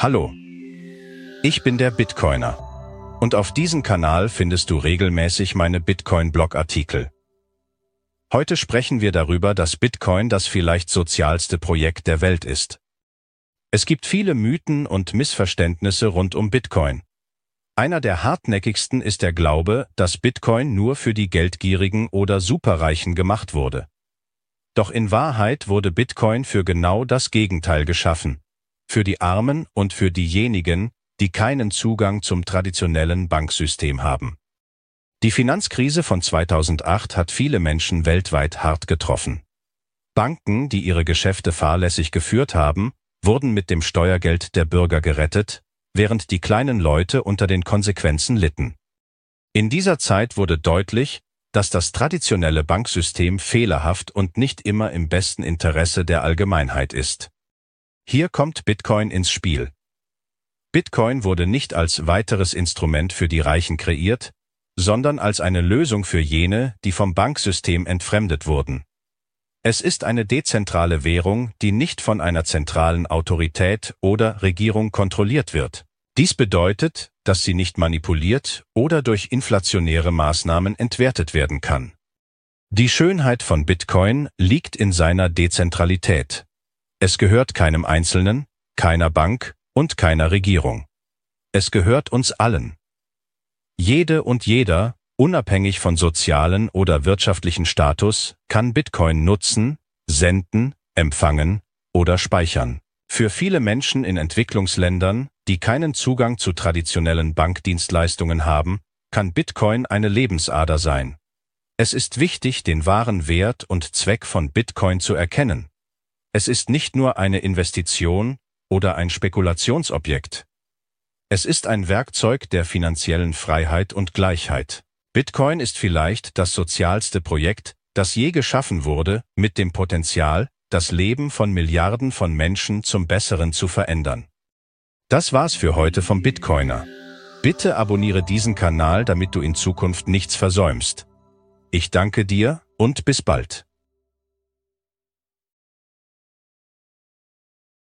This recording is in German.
Hallo, ich bin der Bitcoiner. Und auf diesem Kanal findest du regelmäßig meine Bitcoin-Blog-Artikel. Heute sprechen wir darüber, dass Bitcoin das vielleicht sozialste Projekt der Welt ist. Es gibt viele Mythen und Missverständnisse rund um Bitcoin. Einer der hartnäckigsten ist der Glaube, dass Bitcoin nur für die Geldgierigen oder Superreichen gemacht wurde. Doch in Wahrheit wurde Bitcoin für genau das Gegenteil geschaffen. Für die Armen und für diejenigen, die keinen Zugang zum traditionellen Banksystem haben. Die Finanzkrise von 2008 hat viele Menschen weltweit hart getroffen. Banken, die ihre Geschäfte fahrlässig geführt haben, wurden mit dem Steuergeld der Bürger gerettet, während die kleinen Leute unter den Konsequenzen litten. In dieser Zeit wurde deutlich, dass das traditionelle Banksystem fehlerhaft und nicht immer im besten Interesse der Allgemeinheit ist. Hier kommt Bitcoin ins Spiel. Bitcoin wurde nicht als weiteres Instrument für die Reichen kreiert, sondern als eine Lösung für jene, die vom Banksystem entfremdet wurden. Es ist eine dezentrale Währung, die nicht von einer zentralen Autorität oder Regierung kontrolliert wird. Dies bedeutet, dass sie nicht manipuliert oder durch inflationäre Maßnahmen entwertet werden kann. Die Schönheit von Bitcoin liegt in seiner Dezentralität. Es gehört keinem Einzelnen, keiner Bank und keiner Regierung. Es gehört uns allen. Jede und jeder, unabhängig von sozialen oder wirtschaftlichen Status, kann Bitcoin nutzen, senden, empfangen oder speichern. Für viele Menschen in Entwicklungsländern, die keinen Zugang zu traditionellen Bankdienstleistungen haben, kann Bitcoin eine Lebensader sein. Es ist wichtig, den wahren Wert und Zweck von Bitcoin zu erkennen. Es ist nicht nur eine Investition, oder ein Spekulationsobjekt. Es ist ein Werkzeug der finanziellen Freiheit und Gleichheit. Bitcoin ist vielleicht das sozialste Projekt, das je geschaffen wurde, mit dem Potenzial, das Leben von Milliarden von Menschen zum Besseren zu verändern. Das war's für heute vom Bitcoiner. Bitte abonniere diesen Kanal, damit du in Zukunft nichts versäumst. Ich danke dir und bis bald.